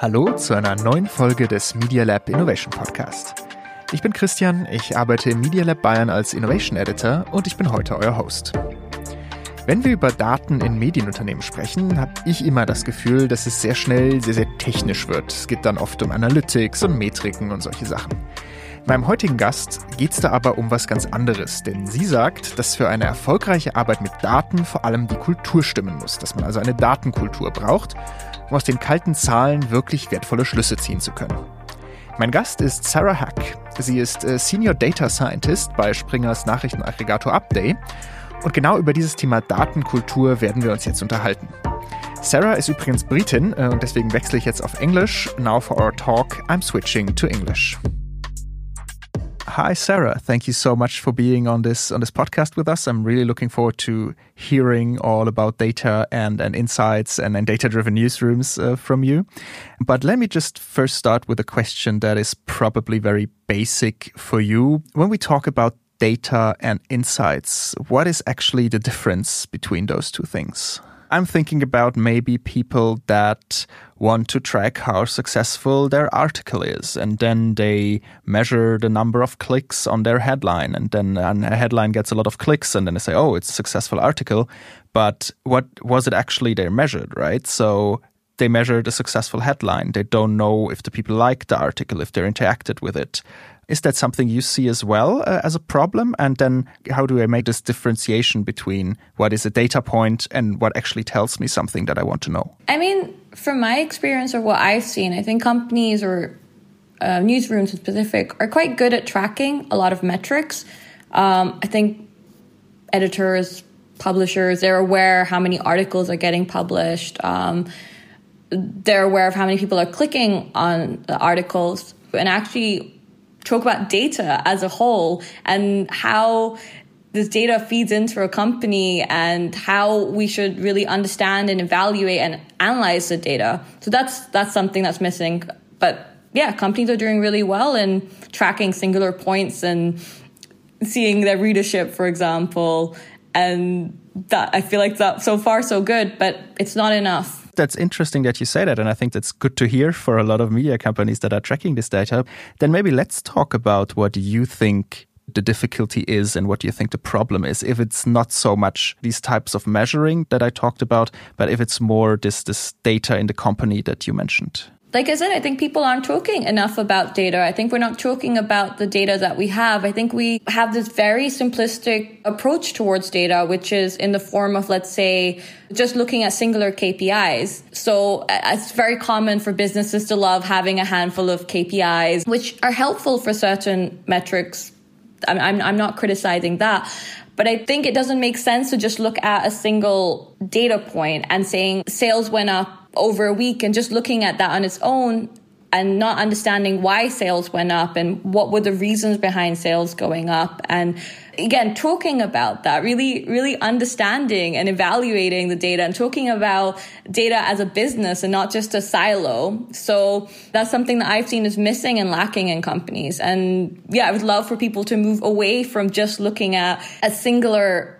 Hallo zu einer neuen Folge des Media Lab Innovation Podcast. Ich bin Christian, ich arbeite im Media Lab Bayern als Innovation Editor und ich bin heute euer Host. Wenn wir über Daten in Medienunternehmen sprechen, habe ich immer das Gefühl, dass es sehr schnell sehr, sehr technisch wird. Es geht dann oft um Analytics und Metriken und solche Sachen. Meinem heutigen Gast geht es da aber um was ganz anderes, denn sie sagt, dass für eine erfolgreiche Arbeit mit Daten vor allem die Kultur stimmen muss, dass man also eine Datenkultur braucht, um aus den kalten Zahlen wirklich wertvolle Schlüsse ziehen zu können. Mein Gast ist Sarah Hack. Sie ist äh, Senior Data Scientist bei Springers Nachrichtenaggregator Update und genau über dieses Thema Datenkultur werden wir uns jetzt unterhalten. Sarah ist übrigens Britin äh, und deswegen wechsle ich jetzt auf Englisch. Now for our talk, I'm switching to English. Hi, Sarah. Thank you so much for being on this on this podcast with us. I'm really looking forward to hearing all about data and, and insights and, and data-driven newsrooms uh, from you. But let me just first start with a question that is probably very basic for you. When we talk about data and insights, what is actually the difference between those two things? I'm thinking about maybe people that want to track how successful their article is, and then they measure the number of clicks on their headline, and then a headline gets a lot of clicks, and then they say, "Oh, it's a successful article," but what was it actually they measured, right? So they measured a successful headline. They don't know if the people liked the article, if they're interacted with it. Is that something you see as well uh, as a problem? And then how do I make this differentiation between what is a data point and what actually tells me something that I want to know? I mean, from my experience or what I've seen, I think companies or uh, newsrooms in specific are quite good at tracking a lot of metrics. Um, I think editors, publishers, they're aware how many articles are getting published. Um, they're aware of how many people are clicking on the articles. And actually, talk about data as a whole and how this data feeds into a company and how we should really understand and evaluate and analyze the data. So that's that's something that's missing. But yeah, companies are doing really well in tracking singular points and seeing their readership, for example. And that I feel like that so far so good, but it's not enough that's interesting that you say that. And I think that's good to hear for a lot of media companies that are tracking this data. Then maybe let's talk about what you think the difficulty is and what you think the problem is. If it's not so much these types of measuring that I talked about, but if it's more this, this data in the company that you mentioned like I said, I think people aren't talking enough about data. I think we're not talking about the data that we have. I think we have this very simplistic approach towards data, which is in the form of, let's say, just looking at singular KPIs. So uh, it's very common for businesses to love having a handful of KPIs, which are helpful for certain metrics. I'm, I'm, I'm not criticizing that. But I think it doesn't make sense to just look at a single data point and saying sales went up over a week and just looking at that on its own and not understanding why sales went up and what were the reasons behind sales going up. And again talking about that really really understanding and evaluating the data and talking about data as a business and not just a silo. So that's something that i've seen is missing and lacking in companies. And yeah i would love for people to move away from just looking at a singular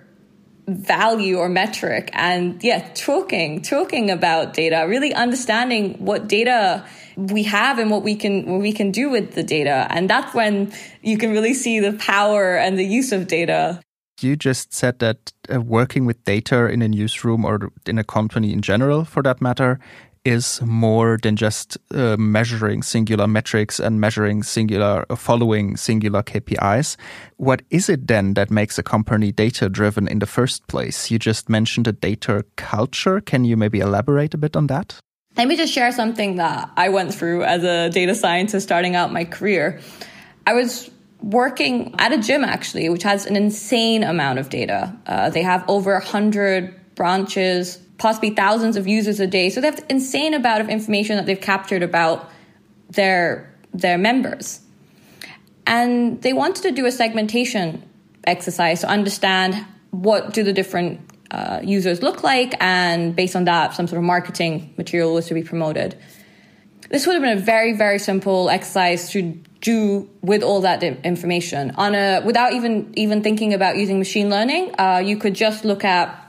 value or metric and yeah talking talking about data really understanding what data we have and what we can what we can do with the data. And that's when you can really see the power and the use of data. You just said that uh, working with data in a newsroom or in a company in general for that matter is more than just uh, measuring singular metrics and measuring singular, uh, following singular KPIs. What is it then that makes a company data driven in the first place? You just mentioned a data culture. Can you maybe elaborate a bit on that? Let me just share something that I went through as a data scientist starting out my career. I was working at a gym actually, which has an insane amount of data. Uh, they have over 100 branches, possibly thousands of users a day. So they have insane amount of information that they've captured about their their members. And they wanted to do a segmentation exercise to understand what do the different uh, users look like, and based on that, some sort of marketing material was to be promoted. This would have been a very, very simple exercise to do with all that information on a without even even thinking about using machine learning. Uh, you could just look at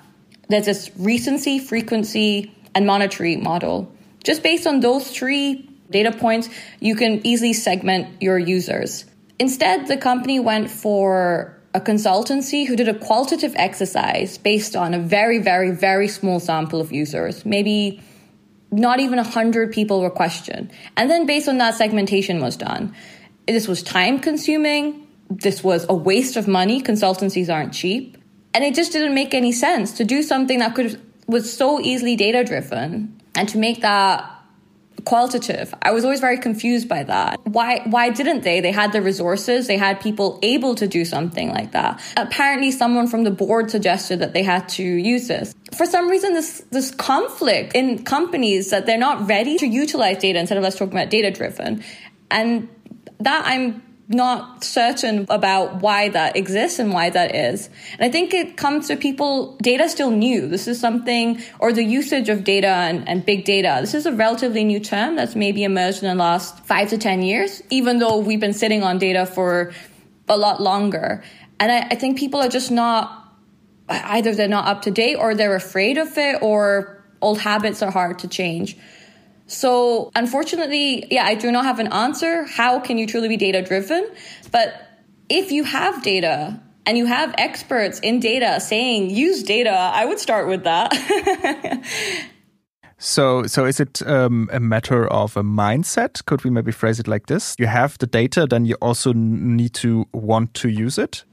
there's this recency, frequency, and monetary model. Just based on those three data points, you can easily segment your users. Instead, the company went for a consultancy who did a qualitative exercise based on a very, very, very small sample of users. Maybe not even 100 people were questioned. And then based on that, segmentation was done. This was time consuming. This was a waste of money. Consultancies aren't cheap. And it just didn't make any sense to do something that could was so easily data driven and to make that qualitative. I was always very confused by that. Why why didn't they? They had the resources, they had people able to do something like that. Apparently someone from the board suggested that they had to use this. For some reason this this conflict in companies that they're not ready to utilize data instead of us talking about data driven. And that I'm not certain about why that exists and why that is. And I think it comes to people, data still new. This is something, or the usage of data and, and big data. This is a relatively new term that's maybe emerged in the last five to 10 years, even though we've been sitting on data for a lot longer. And I, I think people are just not, either they're not up to date or they're afraid of it or old habits are hard to change. So unfortunately, yeah, I do not have an answer. How can you truly be data driven? But if you have data and you have experts in data saying use data, I would start with that. So, so is it um, a matter of a mindset? Could we maybe phrase it like this? You have the data, then you also need to want to use it.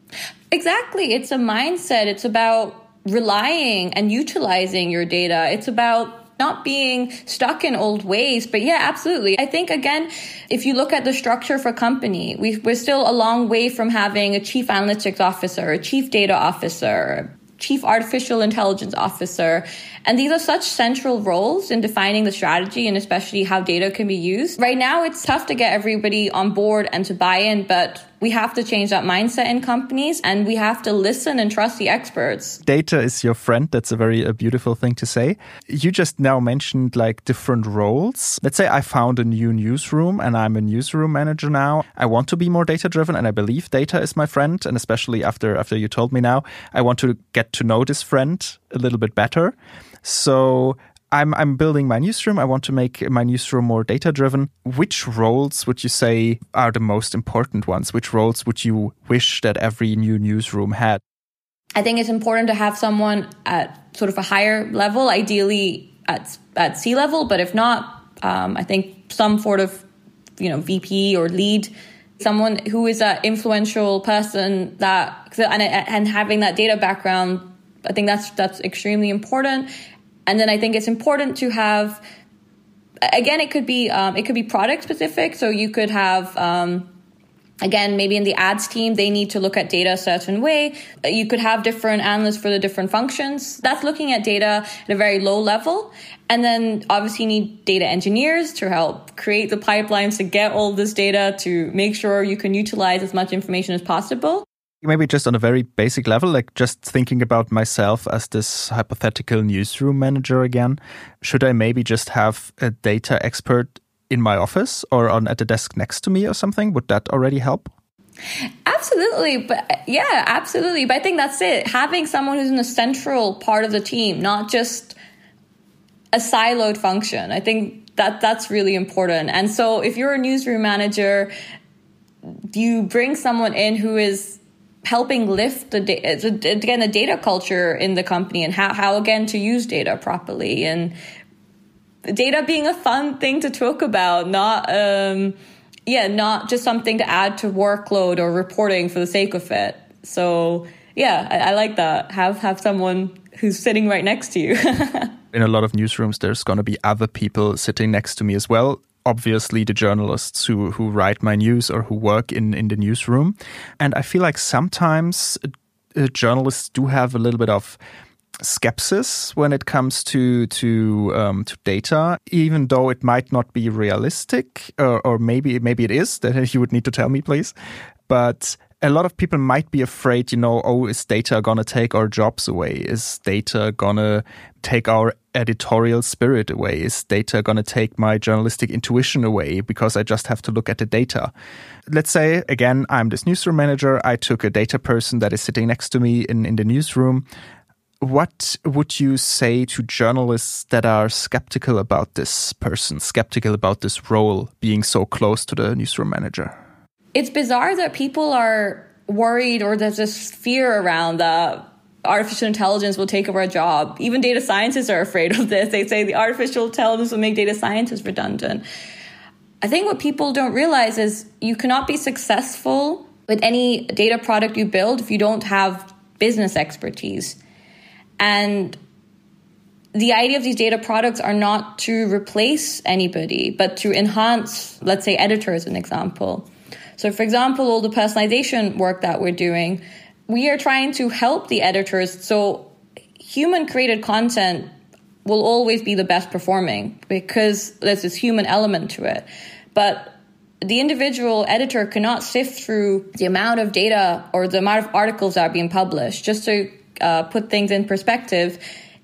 Exactly, it's a mindset. It's about relying and utilizing your data. It's about not being stuck in old ways. But yeah, absolutely. I think again, if you look at the structure for company, we are still a long way from having a chief analytics officer, a chief data officer, chief artificial intelligence officer. And these are such central roles in defining the strategy and especially how data can be used. Right now, it's tough to get everybody on board and to buy in, but we have to change that mindset in companies and we have to listen and trust the experts. Data is your friend. That's a very a beautiful thing to say. You just now mentioned like different roles. Let's say I found a new newsroom and I'm a newsroom manager now. I want to be more data driven and I believe data is my friend. And especially after, after you told me now, I want to get to know this friend a little bit better. So I'm I'm building my newsroom. I want to make my newsroom more data driven. Which roles would you say are the most important ones? Which roles would you wish that every new newsroom had? I think it's important to have someone at sort of a higher level, ideally at at C level. But if not, um, I think some sort of you know VP or lead, someone who is an influential person that and and having that data background. I think that's that's extremely important and then I think it's important to have, again, it could be um, it could be product specific. So you could have. Um, again, maybe in the ads team, they need to look at data a certain way. You could have different analysts for the different functions. That's looking at data at a very low level. And then obviously you need data engineers to help create the pipelines to get all this data to make sure you can utilize as much information as possible maybe just on a very basic level, like just thinking about myself as this hypothetical newsroom manager again, should I maybe just have a data expert in my office or on at the desk next to me or something? Would that already help? Absolutely. But yeah, absolutely. But I think that's it. Having someone who's in a central part of the team, not just a siloed function. I think that that's really important. And so if you're a newsroom manager, you bring someone in who is helping lift the again the data culture in the company and how, how again to use data properly. And data being a fun thing to talk about not um, yeah not just something to add to workload or reporting for the sake of it. So yeah I, I like that. Have have someone who's sitting right next to you. In a lot of newsrooms there's going to be other people sitting next to me as well obviously the journalists who who write my news or who work in in the newsroom and i feel like sometimes uh, journalists do have a little bit of skepsis when it comes to to um, to data, even though it might not be realistic, or, or maybe maybe it is. That you would need to tell me, please. But a lot of people might be afraid, you know, oh, is data gonna take our jobs away? Is data gonna take our editorial spirit away? Is data gonna take my journalistic intuition away because I just have to look at the data? Let's say, again, I'm this newsroom manager. I took a data person that is sitting next to me in, in the newsroom. what would you say to journalists that are skeptical about this person, skeptical about this role being so close to the newsroom manager? It's bizarre that people are worried or there's this fear around that artificial intelligence will take over a job. Even data scientists are afraid of this. They say the artificial intelligence will make data scientists redundant. I think what people don't realize is you cannot be successful with any data product you build if you don't have business expertise. And the idea of these data products are not to replace anybody, but to enhance, let's say, editors, an example. So, for example, all the personalization work that we're doing, we are trying to help the editors. So, human created content will always be the best performing because there's this human element to it. But the individual editor cannot sift through the amount of data or the amount of articles that are being published just to uh, put things in perspective,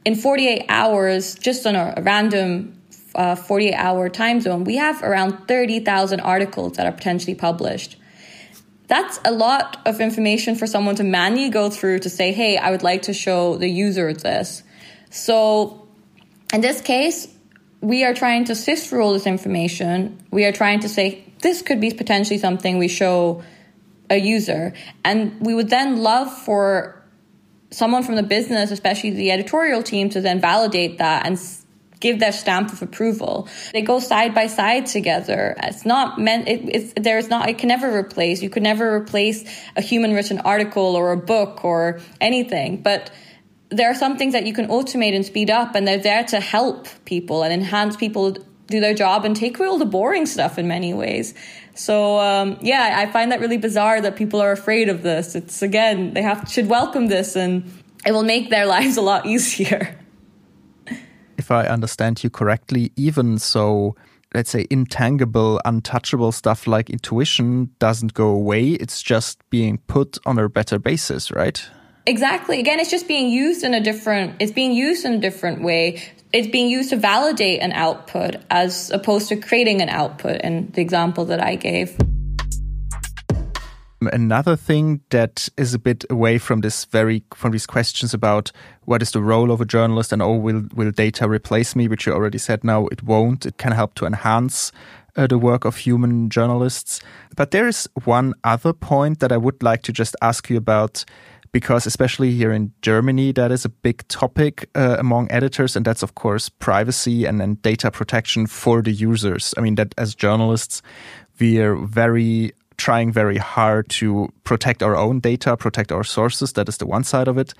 in 48 hours, just on a, random uh, 48 hour time zone, we have around 30,000 articles that are potentially published. That's a lot of information for someone to manually go through to say, hey, I would like to show the user this. So in this case, we are trying to sift through all this information. We are trying to say, this could be potentially something we show a user. And we would then love for someone from the business, especially the editorial team, to then validate that and give their stamp of approval. They go side by side together. It's not meant. It, it's there's not. It can never replace. You could never replace a human written article or a book or anything. But there are some things that you can automate and speed up, and they're there to help people and enhance people do their job and take away all the boring stuff in many ways. So um, yeah, I find that really bizarre that people are afraid of this. It's again they have should welcome this, and it will make their lives a lot easier. I understand you correctly, even so, let's say intangible, untouchable stuff like intuition doesn't go away. It's just being put on a better basis, right? Exactly. Again, it's just being used in a different, it's being used in a different way it's being used to validate an output as opposed to creating an output in the example that I gave. Another thing that is a bit away from this very from these questions about what is the role of a journalist and oh will will data replace me, which you already said now it won't. It can help to enhance uh, the work of human journalists. But there is one other point that I would like to just ask you about because especially here in Germany, that is a big topic uh, among editors, and that's of course privacy and, and data protection for the users. I mean, that as journalists, we are very trying very hard to protect our own data, protect our sources. That is the one side of it,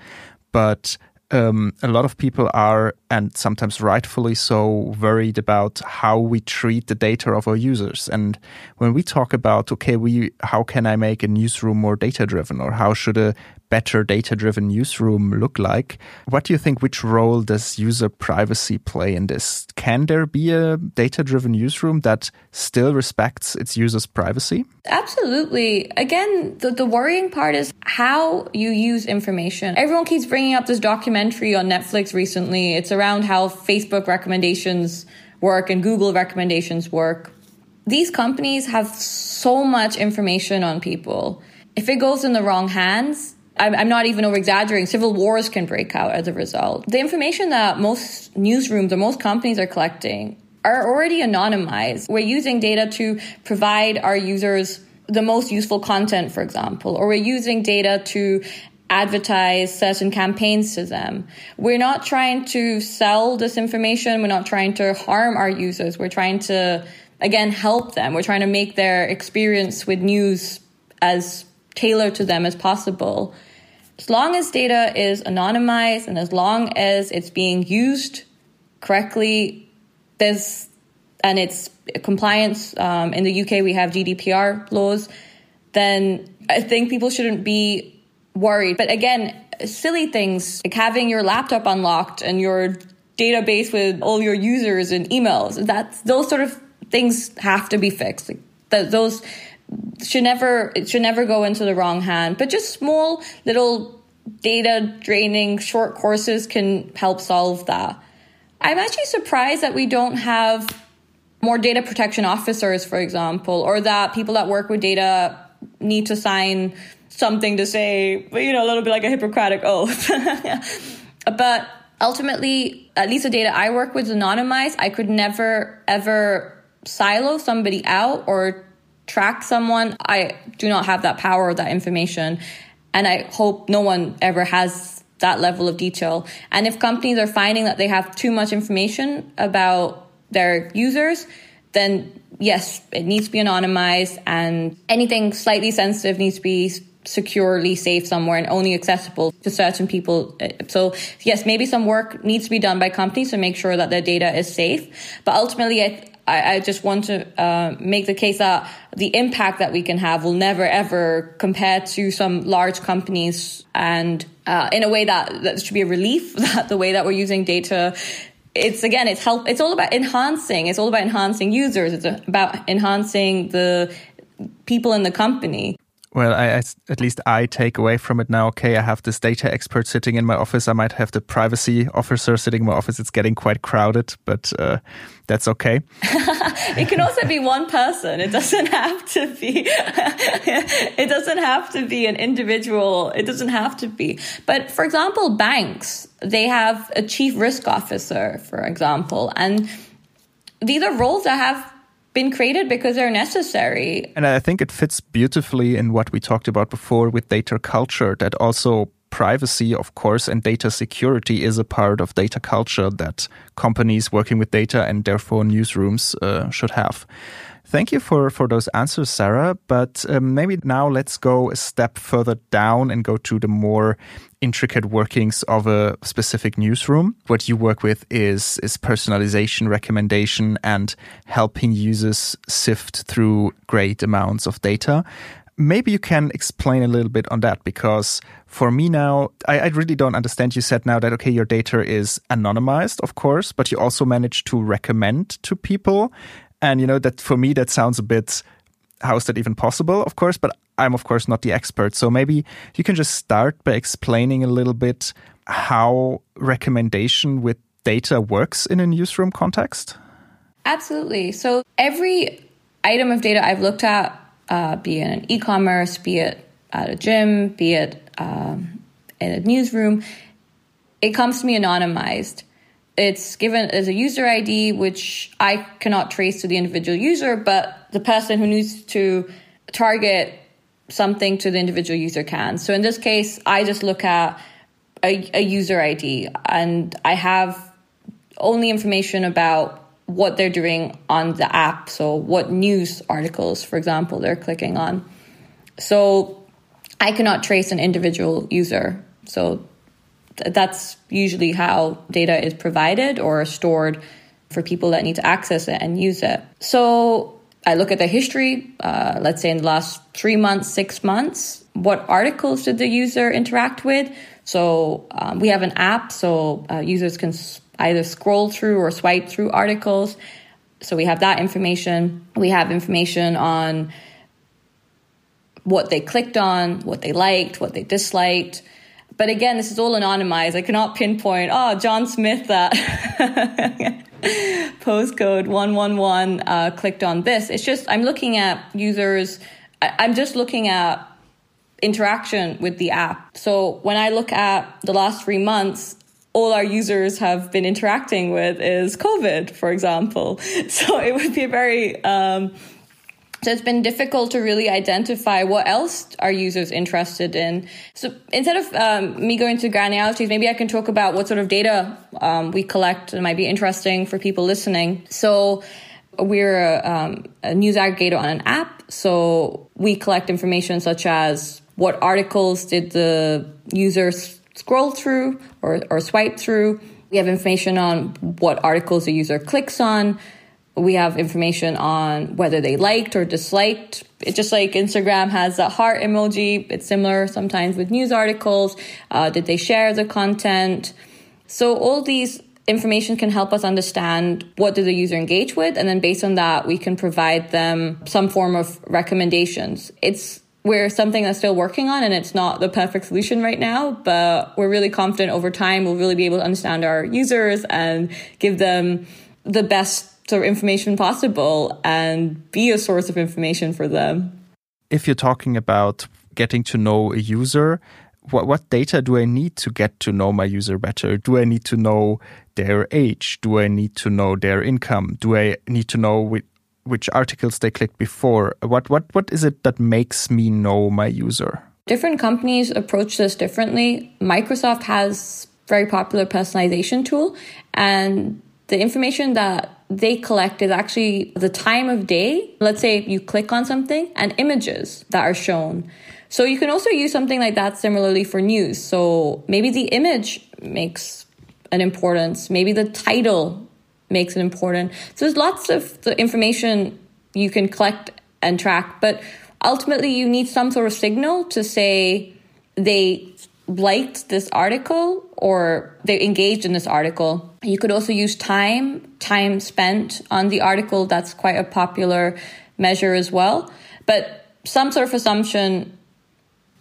but um, a lot of people are, and sometimes rightfully so, worried about how we treat the data of our users. And when we talk about, okay, we how can I make a newsroom more data driven, or how should a better data driven newsroom look like? What do you think? Which role does user privacy play in this? Can there be a data driven newsroom that still respects its users' privacy? Absolutely. Again, the, the worrying part is how you use information. Everyone keeps bringing up this documentary on Netflix recently. It's around how Facebook recommendations work and Google recommendations work. These companies have so much information on people. If it goes in the wrong hands, I'm not even over exaggerating. Civil wars can break out as a result. The information that most newsrooms or most companies are collecting are already anonymized. We're using data to provide our users the most useful content, for example, or we're using data to advertise certain campaigns to them. We're not trying to sell this information. We're not trying to harm our users. We're trying to, again, help them. We're trying to make their experience with news as tailored to them as possible. As long as data is anonymized and as long as it's being used correctly, there's and it's compliance. Um, in the UK, we have GDPR laws. Then I think people shouldn't be worried. But again, silly things like having your laptop unlocked and your database with all your users and emails. That's those sort of things have to be fixed. Like those should never it should never go into the wrong hand. But just small little data draining short courses can help solve that. I'm actually surprised that we don't have more data protection officers, for example, or that people that work with data need to sign something to say, you know, a little bit like a Hippocratic oath. But ultimately, at least the data I work with is anonymized. I could never, ever silo somebody out or track someone. I do not have that power or that information. And I hope no one ever has that level of detail. And if companies are finding that they have too much information about their users, then yes, it needs to be anonymized and anything slightly sensitive needs to be securely safe somewhere and only accessible to certain people. Uh, so yes, maybe some work needs to be done by companies to make sure that their data is safe. But ultimately, I, I, just want to uh, make the case that the impact that we can have will never ever compare to some large companies and uh, in a way that, that should be a relief that the way that we're using data it's again it's help it's all about enhancing it's all about enhancing users it's about enhancing the people in the company well, I, at least I take away from it now. Okay, I have this data expert sitting in my office. I might have the privacy officer sitting in my office. It's getting quite crowded, but uh, that's okay. it can also be one person. It doesn't have to be. it doesn't have to be an individual. It doesn't have to be. But for example, banks they have a chief risk officer, for example, and these are roles that have been created because they're necessary. And I think it fits beautifully in what we talked about before with data culture, that also privacy, of course, and data security is a part of data culture that companies working with data and therefore newsrooms uh, should have. Thank you for, for those answers, Sarah. But um, maybe now let's go a step further down and go to the more intricate workings of a specific newsroom. What you work with is, is personalization, recommendation, and helping users sift through great amounts of data. Maybe you can explain a little bit on that because for me now, I, I, really don't understand. You said now that, okay, your data is anonymized, of course, but you also manage to recommend to people. And, you know, that for me, that sounds a bit, how is that even possible, of course? But I'm, of course, not the expert. So maybe you can just start by explaining a little bit how recommendation with data works in a newsroom context. Absolutely. So every item of data I've looked at, uh, be it an e-commerce, be it at a gym, be it um, in a newsroom, it comes to me anonymized it's given as a user ID, which I cannot trace to the individual user, but the person who needs to target something to the individual user can. So in this case, I just look at a, a user ID and I have only information about what they're doing on the app. So what news articles, for example, they're clicking on. So I cannot trace an individual user. So that's usually how data is provided or stored for people that need to access it and use it. So I look at the history, uh, let's say in the last three months, six months, what articles did the user interact with? So um, we have an app, so uh, users can either scroll through or swipe through articles. So we have that information. We have information on what they clicked on, what they liked, what they disliked. But again, this is all anonymized. I cannot pinpoint, oh, John Smith that postcode 111 uh, clicked on this. It's just, I'm looking at users, I, I'm just looking at interaction with the app. So when I look at the last three months, all our users have been interacting with is COVID, for example. So it would be a very um, so it's been difficult to really identify what else are users interested in. So instead of um, me going to granularities, maybe I can talk about what sort of data um, we collect that might be interesting for people listening. So we're a, um, a news aggregator on an app. So we collect information such as what articles did the users scroll through or, or swipe through. We have information on what articles the user clicks on we have information on whether they liked or disliked. It's just like Instagram has a heart emoji. It's similar sometimes with news articles. Uh, did they share the content? So all these information can help us understand what did the user engage with, and then based on that, we can provide them some form of recommendations. It's we're something that's still working on and it's not the perfect solution right now, but we're really confident over time we'll really be able to understand our users and give them the best sort of information possible and be a source of information for them. If you're talking about getting to know a user, what, what data do I need to get to know my user better? Do I need to know their age? Do I need to know their income? Do I need to know which, which articles they clicked before? What, what, what is it that makes me know my user? Different companies approach this differently. Microsoft has very popular personalization tool and the information that they collect is actually the time of day. Let's say you click on something and images that are shown. So you can also use something like that similarly for news. So maybe the image makes an importance, maybe the title makes it important. So there's lots of the information you can collect and track, but ultimately you need some sort of signal to say they liked this article or they engaged in this article. You could also use time, time spent on the article. That's quite a popular measure as well. But some sort of assumption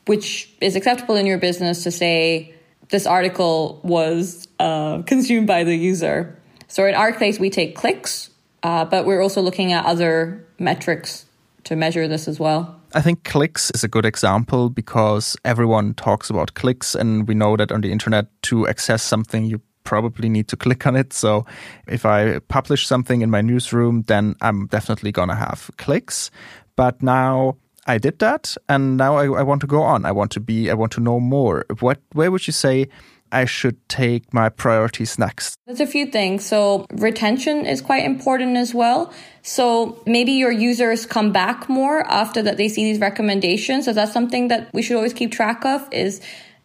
which is acceptable in your business to say this article was uh, consumed by the user. So in our case, we take clicks, uh, but we're also looking at other metrics to measure this as well. I think clicks is a good example because everyone talks about clicks, and we know that on the internet to access something, you probably need to click on it. So if I publish something in my newsroom, then I'm definitely going to have clicks. But now I did that, and now I, I, want to go on. I want to be. I want to know more. What? Where would you say I should take my priorities next? There's a few things. So retention is quite important as well. So maybe your users come back more after that they see these recommendations. So that's something that we should always keep track of. Is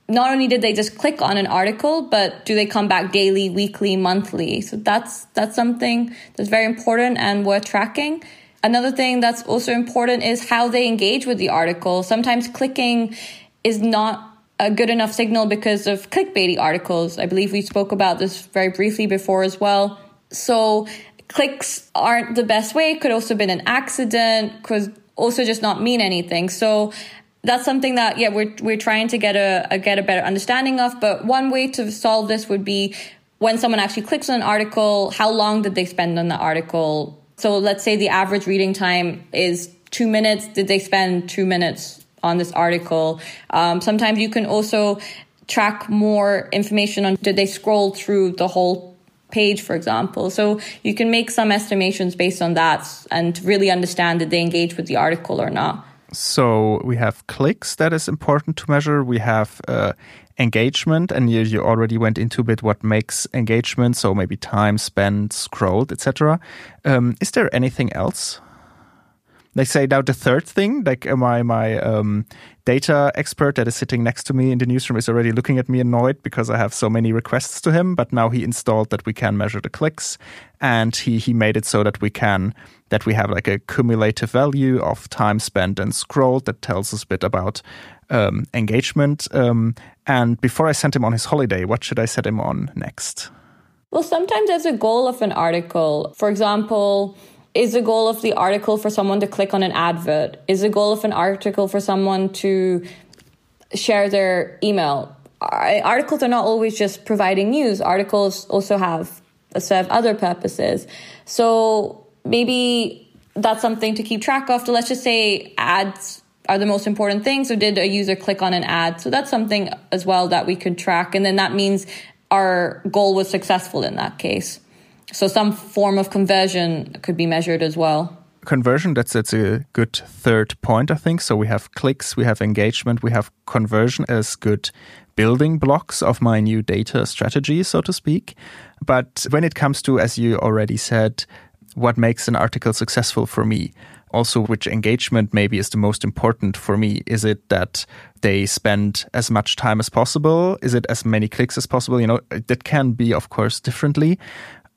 not only did they just click on an article, but do they come back daily, weekly, monthly? So that's that's something that's very important and worth tracking. Another thing that's also important is how they engage with the article. Sometimes clicking is not a good enough signal because of clickbaity articles. I believe we spoke about this very briefly before as well. So clicks aren't the best way. Could also have been an accident. Could also just not mean anything. So that's something that yeah we're we're trying to get a, a get a better understanding of. But one way to solve this would be when someone actually clicks on an article, how long did they spend on the article? So let's say the average reading time is two minutes. Did they spend two minutes on this article? Um, sometimes you can also track more information on did they scroll through the whole page, for example. So you can make some estimations based on that and really understand did they engage with the article or not. So we have clicks that is important to measure. We have uh, engagement, and you, you already went into a bit what makes engagement. So maybe time spent, scrolled, etc. Um, is there anything else? Like say now the third thing, like uh, my my um, data expert that is sitting next to me in the newsroom is already looking at me annoyed because I have so many requests to him. But now he installed that we can measure the clicks, and he he made it so that we can that we have like a cumulative value of time spent and scrolled that tells us a bit about um, engagement. Um, and before I sent him on his holiday, what should I set him on next? Well, sometimes as a goal of an article. For example, is the goal of the article for someone to click on an advert? Is the goal of an article for someone to share their email? Articles are not always just providing news. Articles also have uh, set of other purposes. So maybe that's something to keep track of. So let's just say ads are the most important thing. So did a user click on an ad? So that's something as well that we could track. And then that means our goal was successful in that case. So some form of conversion could be measured as well. Conversion, that's that's a good third point, I think. So we have clicks, we have engagement, we have conversion as good building blocks of my new data strategy, so to speak. But when it comes to, as you already said, what makes an article successful for me, also which engagement maybe is the most important for me is it that they spend as much time as possible is it as many clicks as possible you know that can be of course differently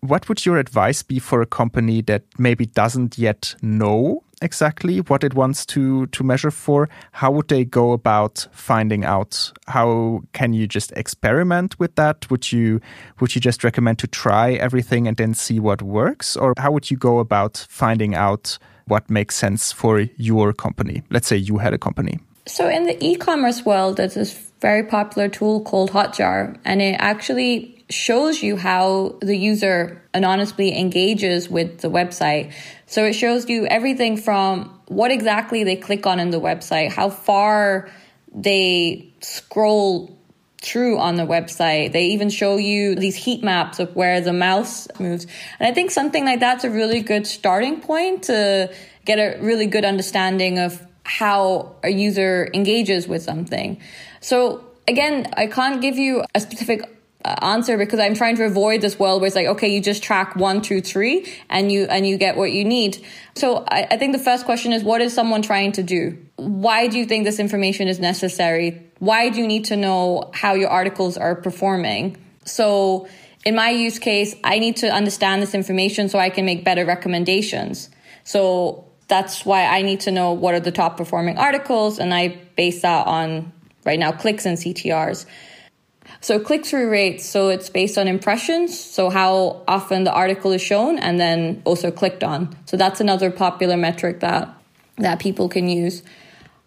what would your advice be for a company that maybe doesn't yet know exactly what it wants to to measure for how would they go about finding out how can you just experiment with that would you would you just recommend to try everything and then see what works or how would you go about finding out what makes sense for your company. Let's say you had a company. So, in the e commerce world, there's this very popular tool called Hotjar, and it actually shows you how the user anonymously engages with the website. So, it shows you everything from what exactly they click on in the website, how far they scroll through on the website. They even show you these heat maps of where the mouse moves. And I think something like that's a really good starting point to get a really good understanding of how a user engages with something. So again, I can't give you a specific Uh, answer because I'm trying to avoid this world where it's like, okay, you just track one, two, three, and you and you get what you need. So I, I think the first question is, what is someone trying to do? Why do you think this information is necessary? Why do you need to know how your articles are performing? So in my use case, I need to understand this information so I can make better recommendations. So that's why I need to know what are the top performing articles, and I base that on right now clicks and CTRs. So click through rates, so it's based on impressions, so how often the article is shown and then also clicked on. So that's another popular metric that that people can use.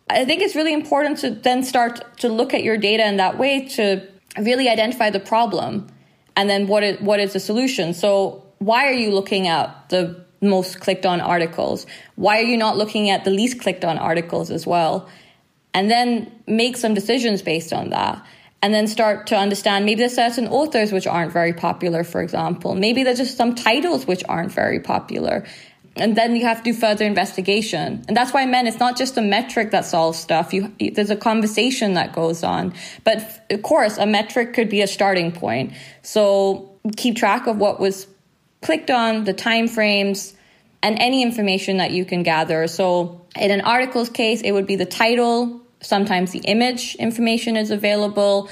I think it's really important to then start to look at your data in that way to really identify the problem and then what is what is the solution. So why are you looking at the most clicked on articles? Why are you not looking at the least clicked on articles as well? And then make some decisions based on that and then start to understand maybe there's certain authors which aren't very popular, for example. Maybe there's just some titles which aren't very popular. And then you have to do further investigation. And that's why, men, it's not just a metric that solves stuff. You, there's a conversation that goes on. But of course, a metric could be a starting point. So keep track of what was clicked on, the time frames, and any information that you can gather. So in an article's case, it would be the title, Sometimes the image information is available.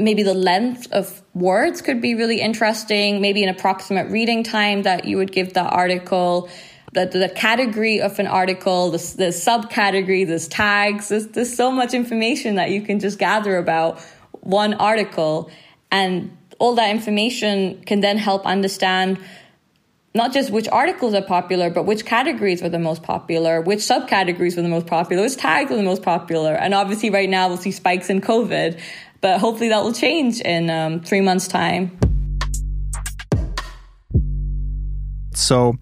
Maybe the length of words could be really interesting. Maybe an approximate reading time that you would give the article. The, the category of an article, the, the subcategory, there's tags. There's, there's so much information that you can just gather about one article. And all that information can then help understand not just which articles are popular, but which categories were the most popular, which subcategories were the most popular, which tags were the most popular. And obviously, right now, we'll see spikes in COVID, but hopefully that will change in um, three months' time. So,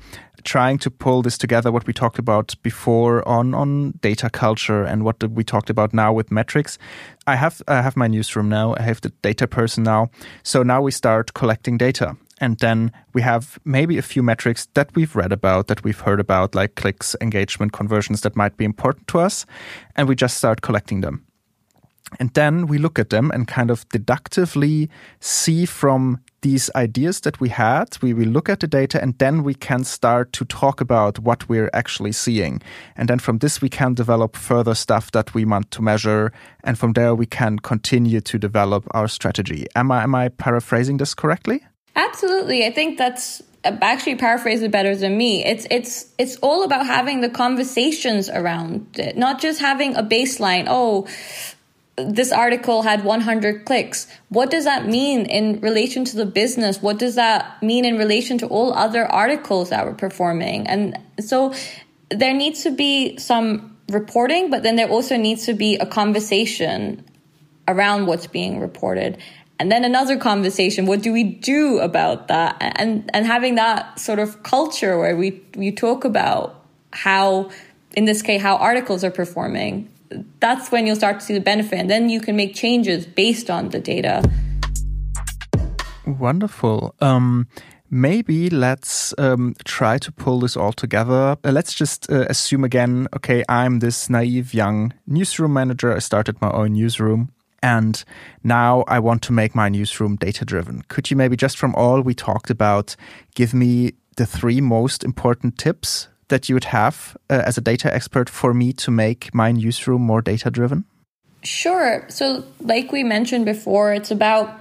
trying to pull this together, what we talked about before on on data culture and what we talked about now with metrics. I have I have my newsroom now. I have the data person now. So now we start collecting data. And then we have maybe a few metrics that we've read about, that we've heard about, like clicks, engagement, conversions that might be important to us. And we just start collecting them. And then we look at them and kind of deductively see from these ideas that we had, we will look at the data and then we can start to talk about what we're actually seeing. And then from this, we can develop further stuff that we want to measure. And from there, we can continue to develop our strategy. Am I, am I paraphrasing this correctly? Absolutely. I think that's uh, actually paraphrase it better than me. It's it's it's all about having the conversations around it, not just having a baseline. Oh, this article had 100 clicks. What does that mean in relation to the business? What does that mean in relation to all other articles that were performing? And so there needs to be some reporting, but then there also needs to be a conversation around what's being reported and then another conversation what do we do about that and and having that sort of culture where we we talk about how in this case how articles are performing that's when you'll start to see the benefit and then you can make changes based on the data wonderful um, maybe let's um, try to pull this all together. Uh, let's just uh, assume again okay, I'm this naive young newsroom manager. I started my own newsroom. And now I want to make my newsroom data driven. Could you maybe just from all we talked about give me the three most important tips that you would have uh, as a data expert for me to make my newsroom more data driven? Sure. So, like we mentioned before, it's about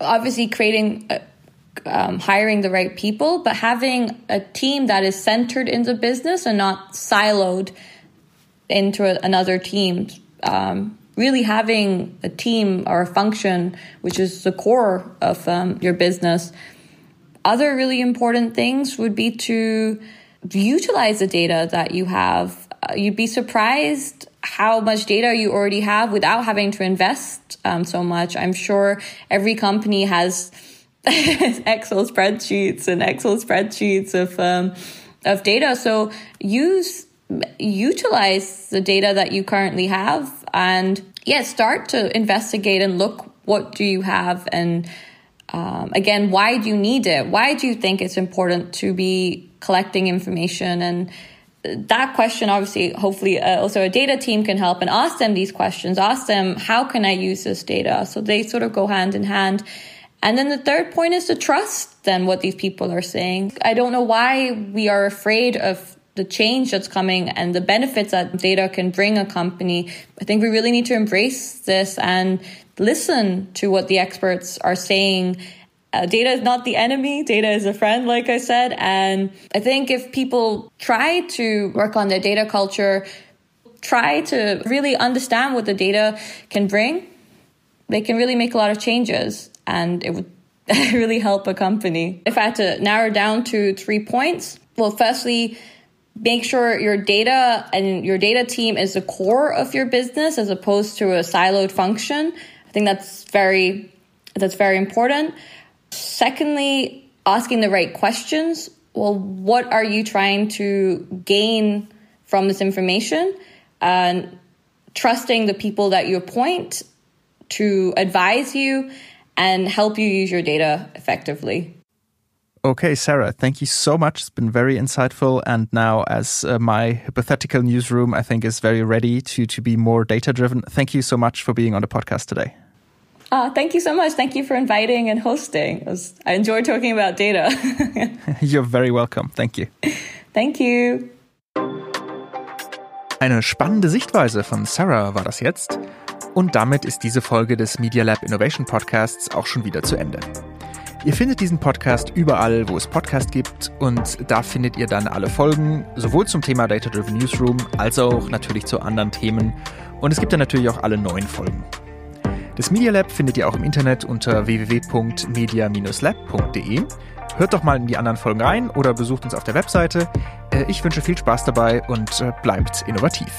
obviously creating, uh, um, hiring the right people, but having a team that is centered in the business and not siloed into a, another team. Um, really having a team or a function, which is the core of um, your business. Other really important things would be to utilize the data that you have. Uh, you'd be surprised how much data you already have without having to invest um, so much. I'm sure every company has Excel spreadsheets and Excel spreadsheets of um, of data. So use utilize the data that you currently have and yeah, start to investigate and look what do you have and um, again, why do you need it? Why do you think it's important to be collecting information? And that question, obviously, hopefully, uh, also a data team can help and ask them these questions. Ask them, how can I use this data? So they sort of go hand in hand. And then the third point is to trust then what these people are saying. I don't know why we are afraid of the change that's coming and the benefits that data can bring a company. I think we really need to embrace this and listen to what the experts are saying. Uh, data is not the enemy. Data is a friend, like I said. And I think if people try to work on their data culture, try to really understand what the data can bring, they can really make a lot of changes and it would really help a company. If I had to narrow down to three points, well, firstly, make sure your data and your data team is the core of your business as opposed to a siloed function. I think that's very that's very important. Secondly, asking the right questions. Well, what are you trying to gain from this information? And trusting the people that you appoint to advise you and help you use your data effectively. Okay, Sarah, thank you so much. It's been very insightful. And now, as uh, my hypothetical newsroom, I think is very ready to, to be more data driven. Thank you so much for being on the podcast today. Uh, thank you so much. Thank you for inviting and hosting. Was, I enjoy talking about data. You're very welcome. Thank you. Thank you. Eine spannende Sichtweise von Sarah war das jetzt. Und damit ist diese Folge des Media Lab Innovation Podcasts auch schon wieder zu Ende. Ihr findet diesen Podcast überall, wo es Podcast gibt und da findet ihr dann alle Folgen, sowohl zum Thema Data Driven Newsroom als auch natürlich zu anderen Themen und es gibt dann natürlich auch alle neuen Folgen. Das Media Lab findet ihr auch im Internet unter www.media-lab.de. Hört doch mal in die anderen Folgen rein oder besucht uns auf der Webseite. Äh, ich wünsche viel Spaß dabei und äh, bleibt innovativ.